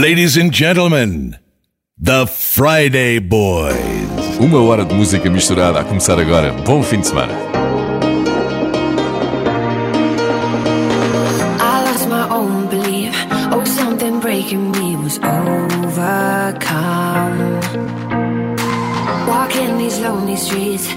Ladies and gentlemen, The Friday Boys. Uma hora de música misturada a começar agora. Bom fim de semana. I lost my own belief. Oh, something breaking me was overcome. Walking these lonely streets.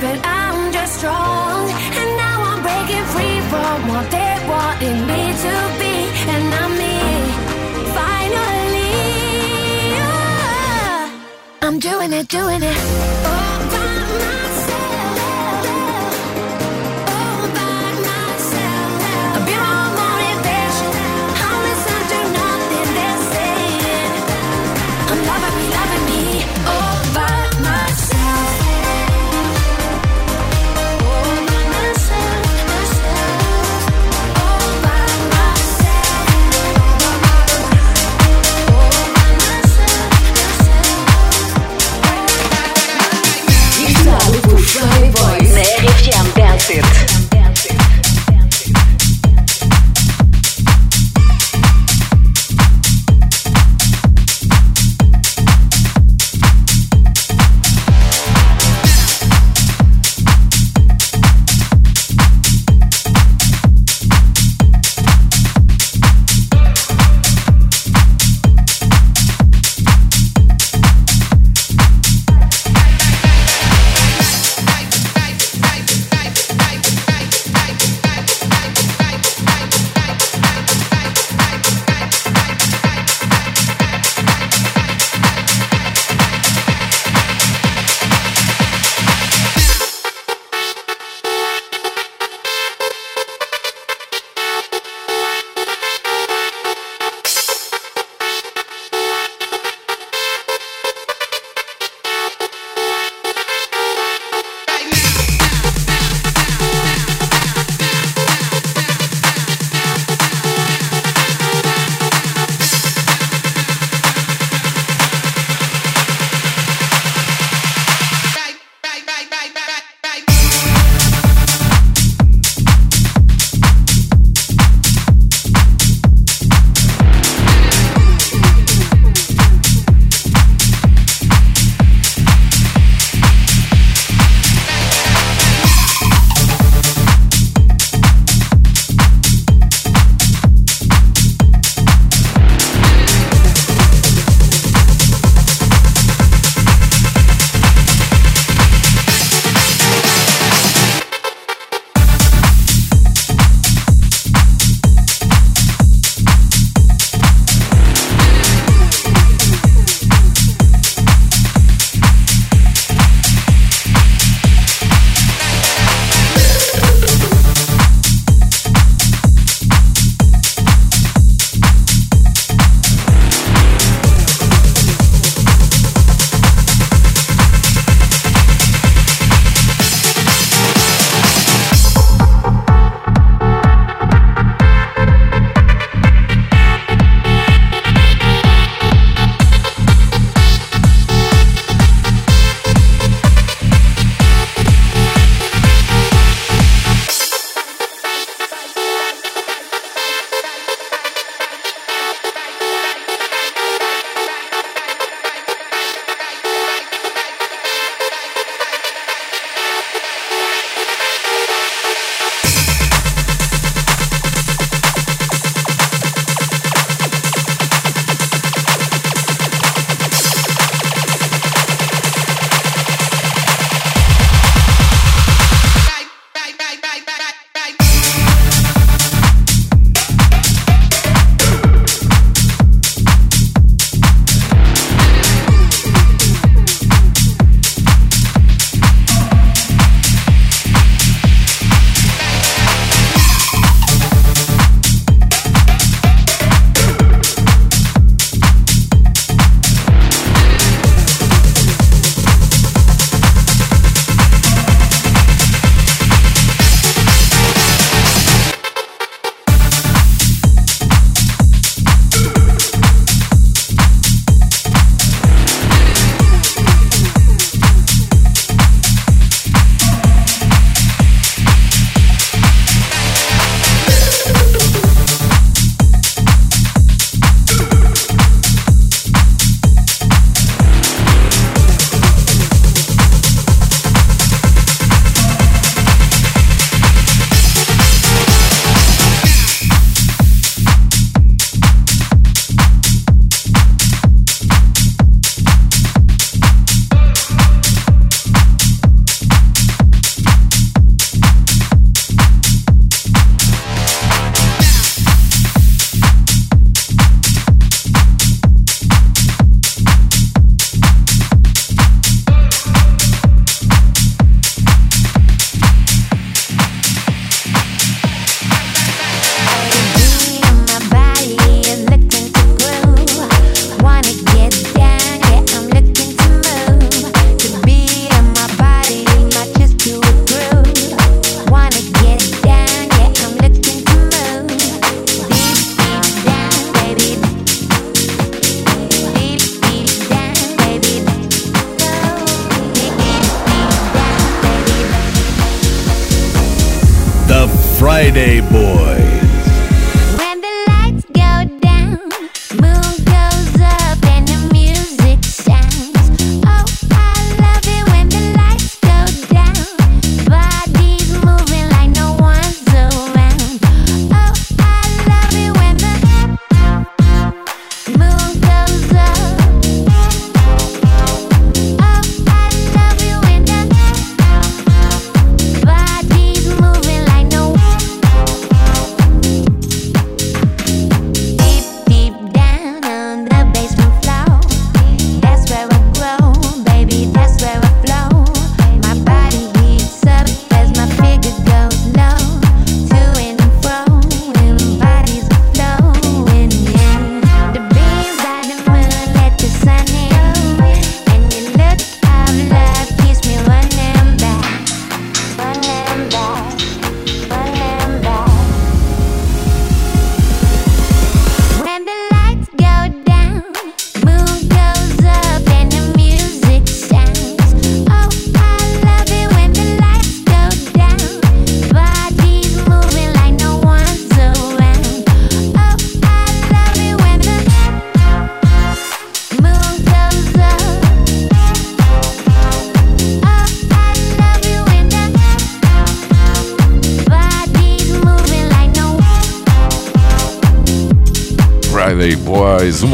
but I'm just strong. And now I'm breaking free from what they wanted me to be, and I'm me. Finally, I'm doing it, doing it. Oh.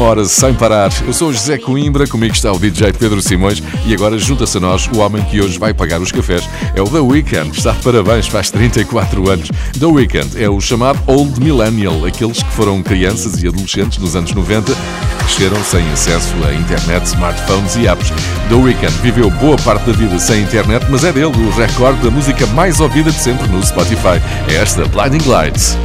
horas sem parar. Eu sou o José Coimbra, comigo está o DJ Pedro Simões e agora junta-se a nós o homem que hoje vai pagar os cafés. É o The Weeknd, está de parabéns, faz 34 anos. The Weeknd é o chamado Old Millennial, aqueles que foram crianças e adolescentes nos anos 90 cresceram sem acesso à internet, smartphones e apps. The Weeknd viveu boa parte da vida sem internet, mas é dele o recorde da música mais ouvida de sempre no Spotify. É esta Blinding Lights.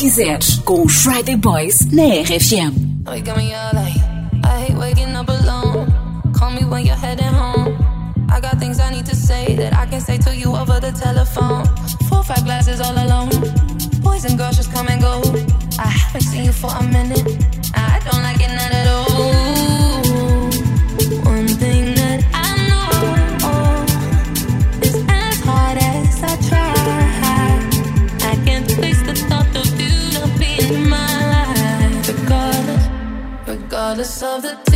quiseres, com os Friday Boys na RFM. I hate waking up alone. Call me when you're heading home. I got things I need to say that I can say to you over the telephone. Four, five glasses all alone. Boys and girls just come and go. I haven't seen you for a minute. I don't like it not at all. Of the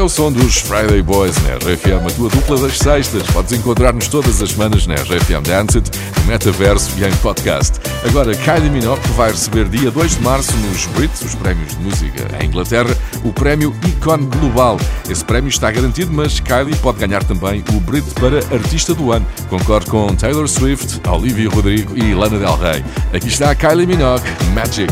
é o som dos Friday Boys na RFM, a tua dupla das sextas. Podes encontrar-nos todas as semanas na RFM Dance It, no Metaverso e em podcast. Agora, Kylie Minogue vai receber dia 2 de março nos Brits, os prémios de música em Inglaterra, o prémio Icon Global. Esse prémio está garantido, mas Kylie pode ganhar também o Brit para Artista do Ano. Concorre com Taylor Swift, Olivia Rodrigo e Lana Del Rey. Aqui está a Kylie Minogue, Magic.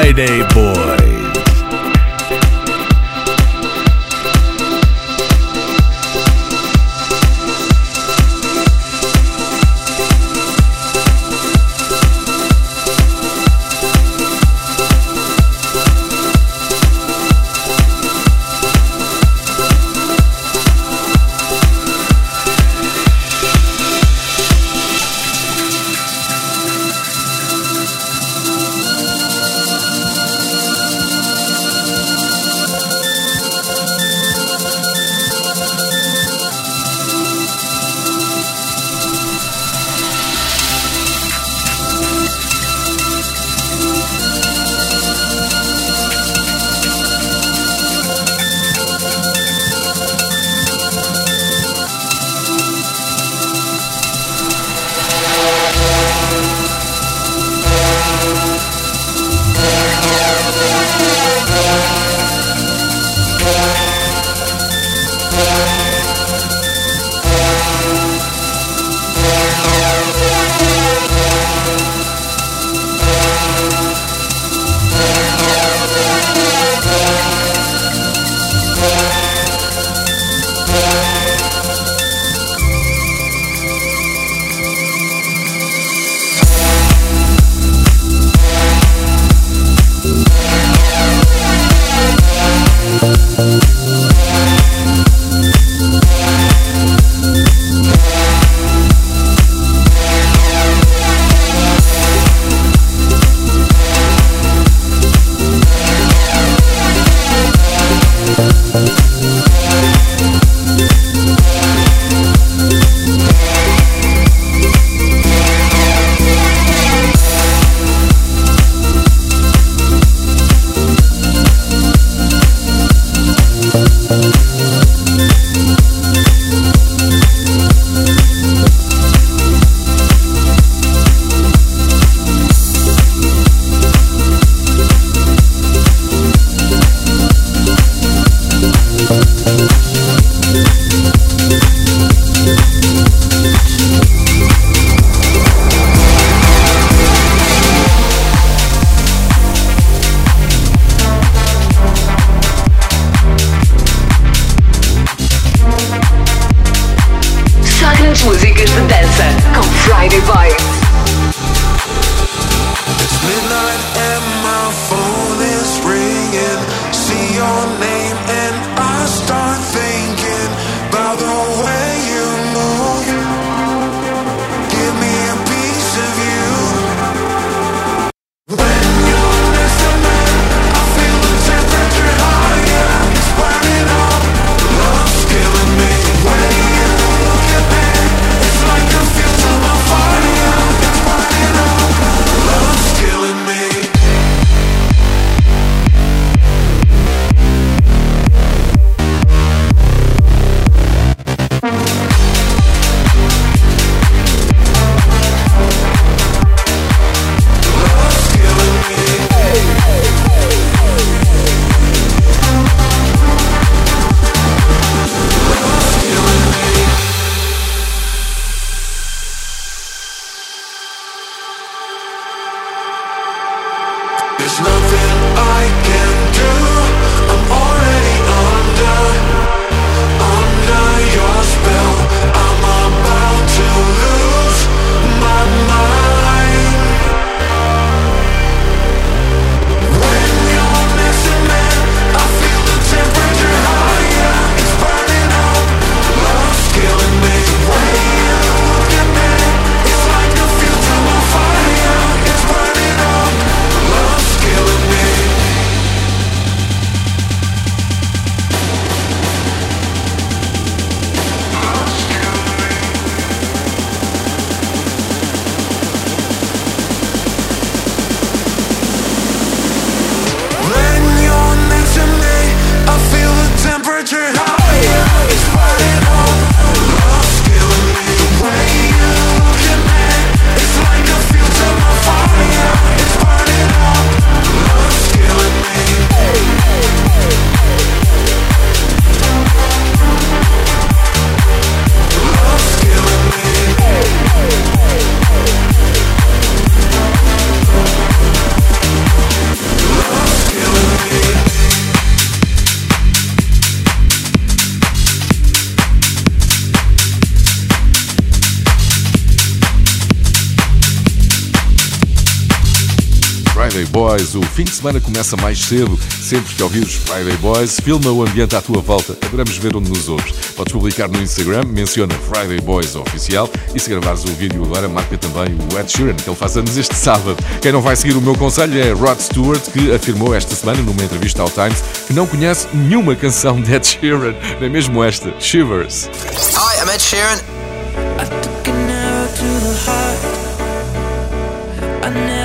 Friday Boys. semana começa mais cedo. Sempre que ouvires Friday Boys, filma o ambiente à tua volta. Adoramos ver onde nos ouves. Podes publicar no Instagram, menciona Friday Boys Oficial e se gravares o vídeo agora, marca também o Ed Sheeran, que ele faz anos este sábado. Quem não vai seguir o meu conselho é Rod Stewart, que afirmou esta semana numa entrevista ao Times que não conhece nenhuma canção de Ed Sheeran, nem mesmo esta, Shivers. Hi, I'm Ed Sheeran. I took an arrow to the heart. I never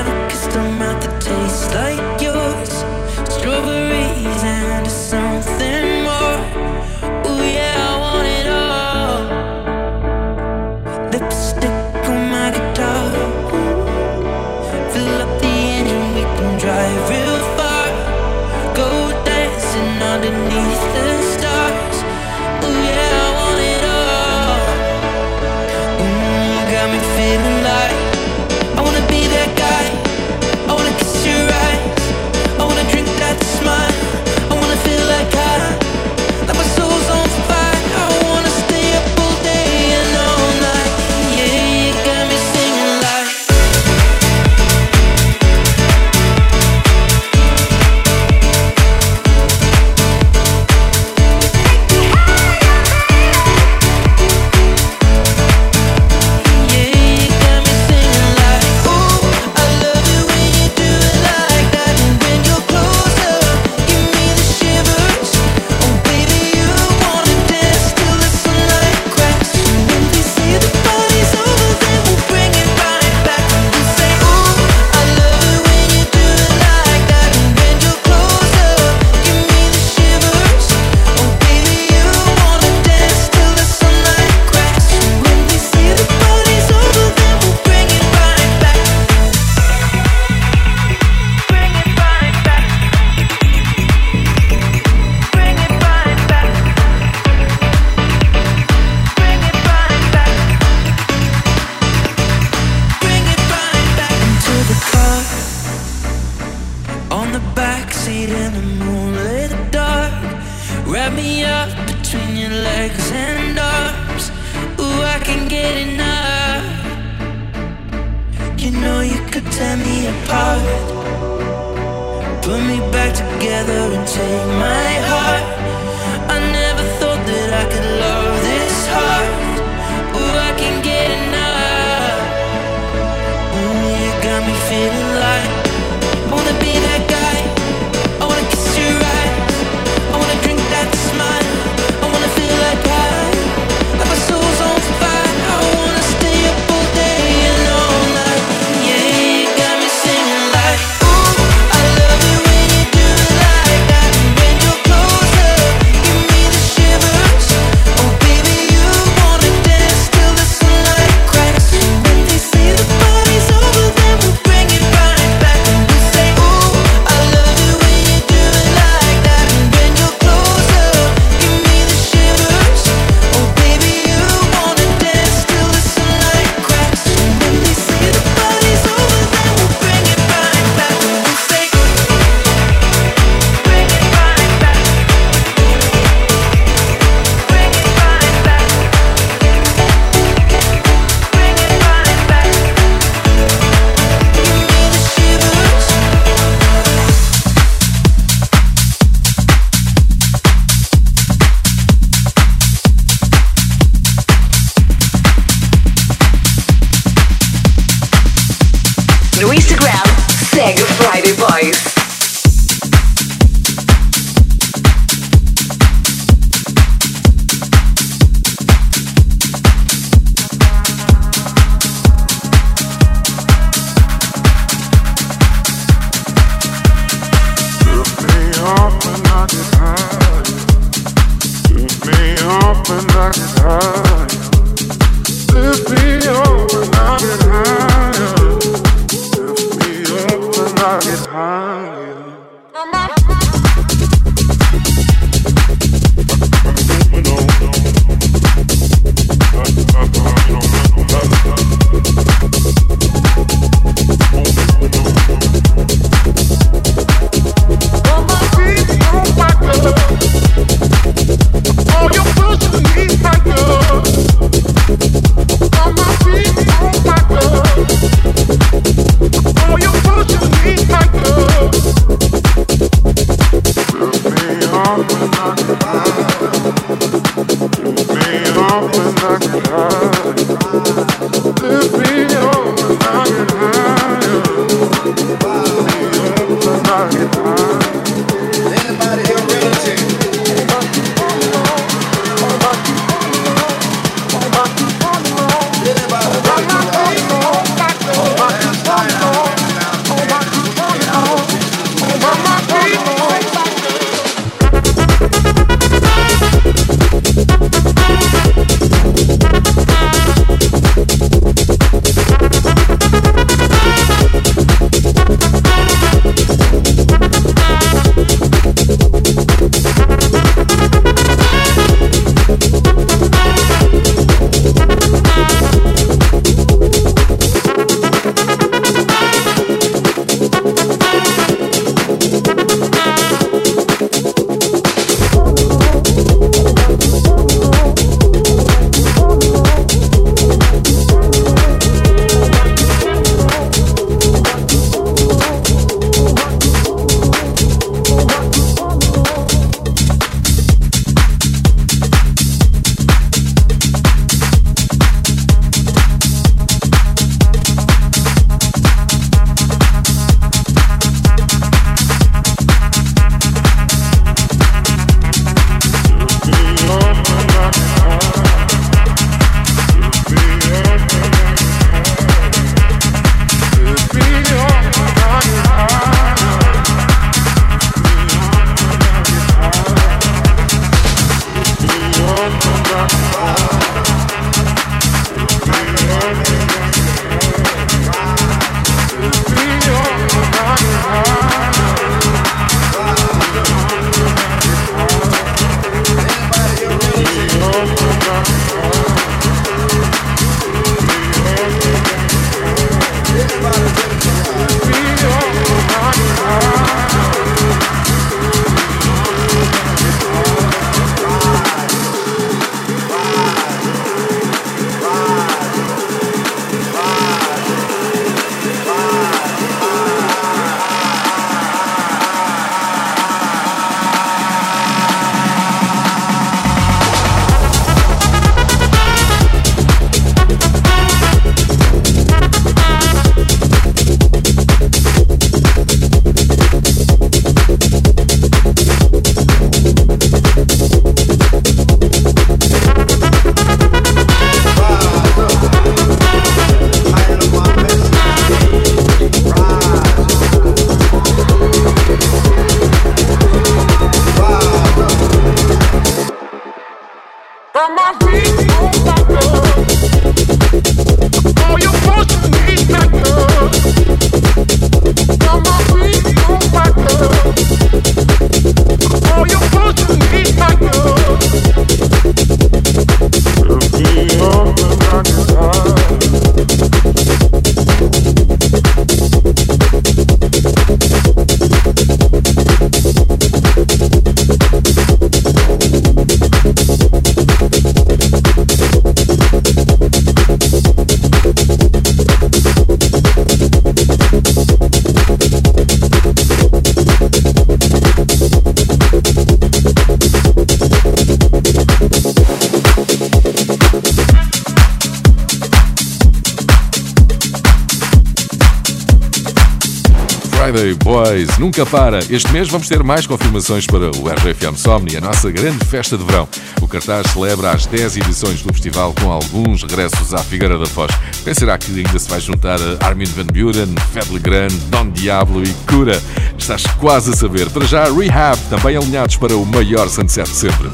Friday Boys nunca para. Este mês vamos ter mais confirmações para o RFM Somni, a nossa grande festa de verão. O cartaz celebra as 10 edições do festival com alguns regressos à Figueira da Foz. Quem será que ainda se vai juntar a Armin Van Buren, Fed Legrand, Don Diablo e Cura? Estás quase a saber. Para já, Rehab, também alinhados para o maior sunset de sempre.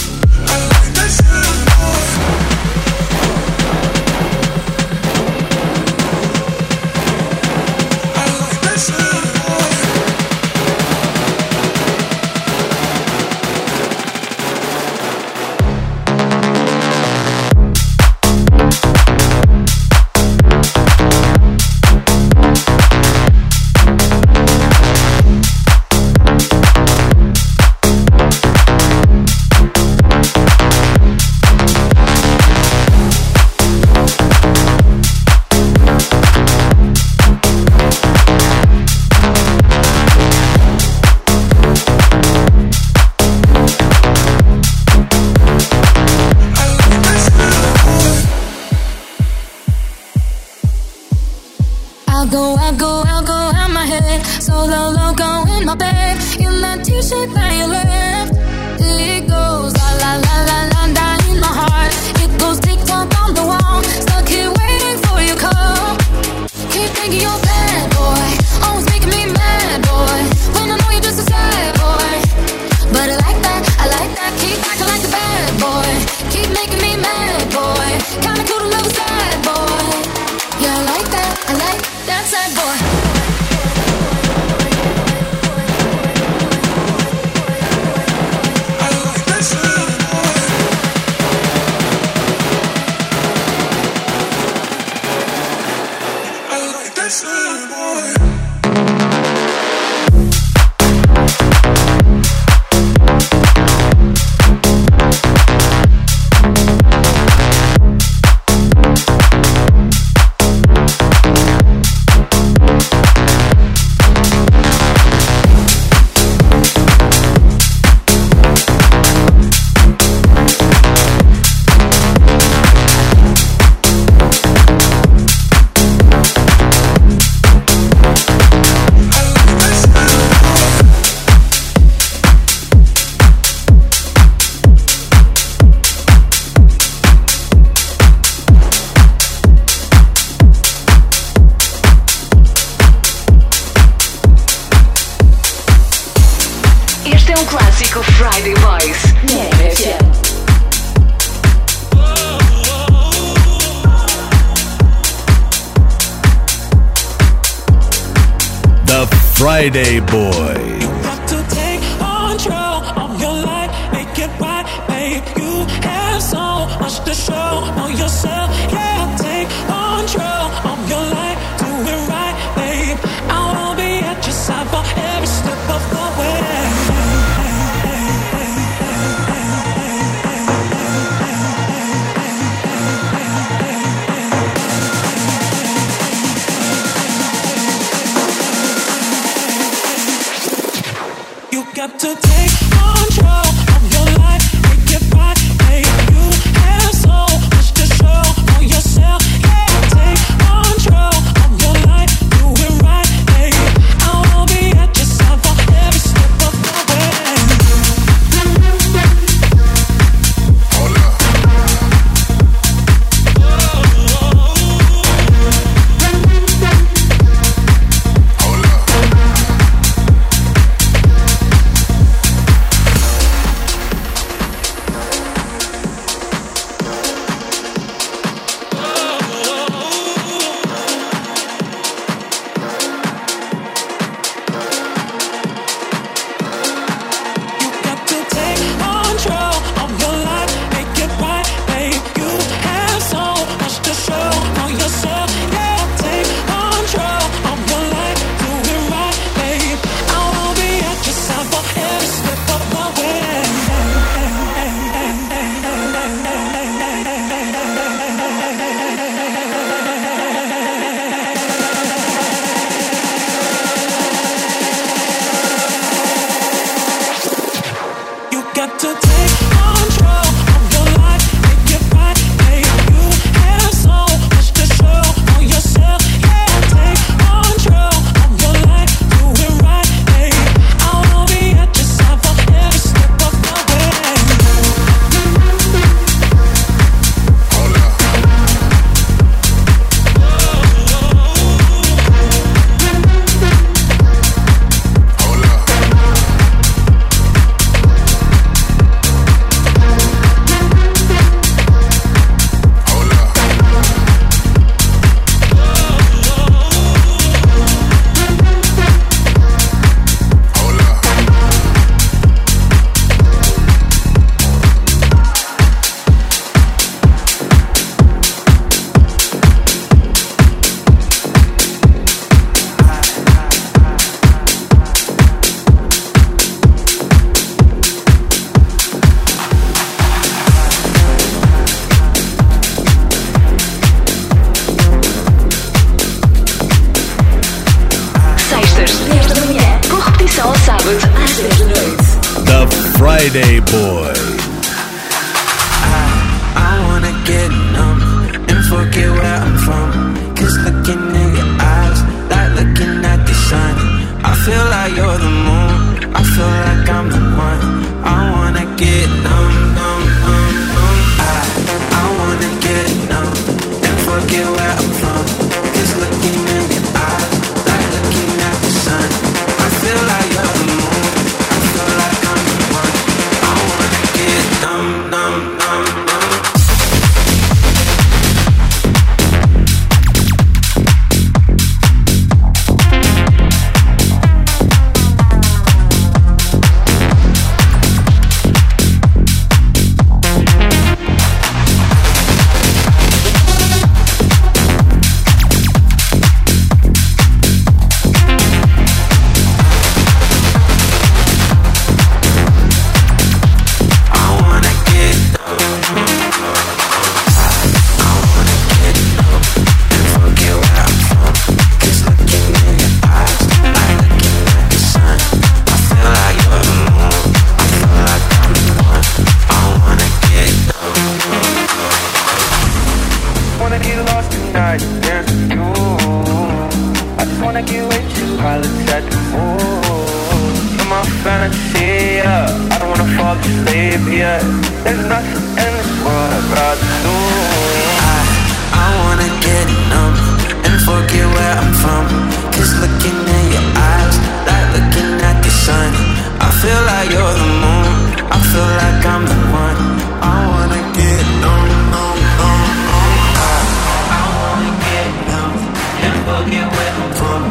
where I'm from.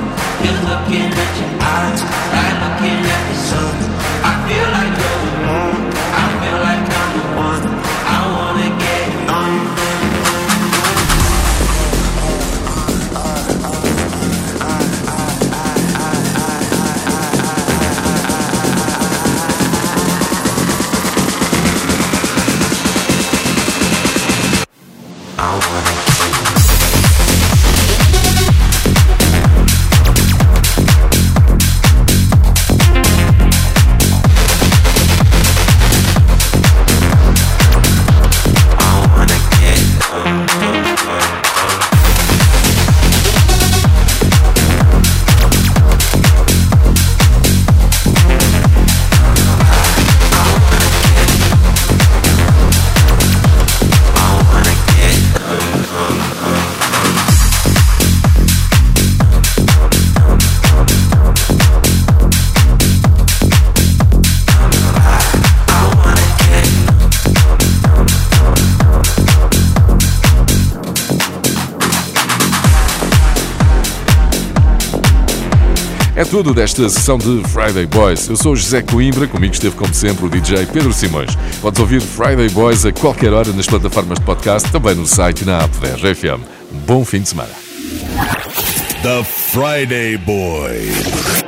You're looking at your eyes, I'm looking at the sun. I feel like going on. tudo desta sessão de Friday Boys. Eu sou José Coimbra, comigo esteve como sempre o DJ Pedro Simões. Podes ouvir Friday Boys a qualquer hora nas plataformas de podcast, também no site e na app da RFM. Bom fim de semana. The Friday Boys.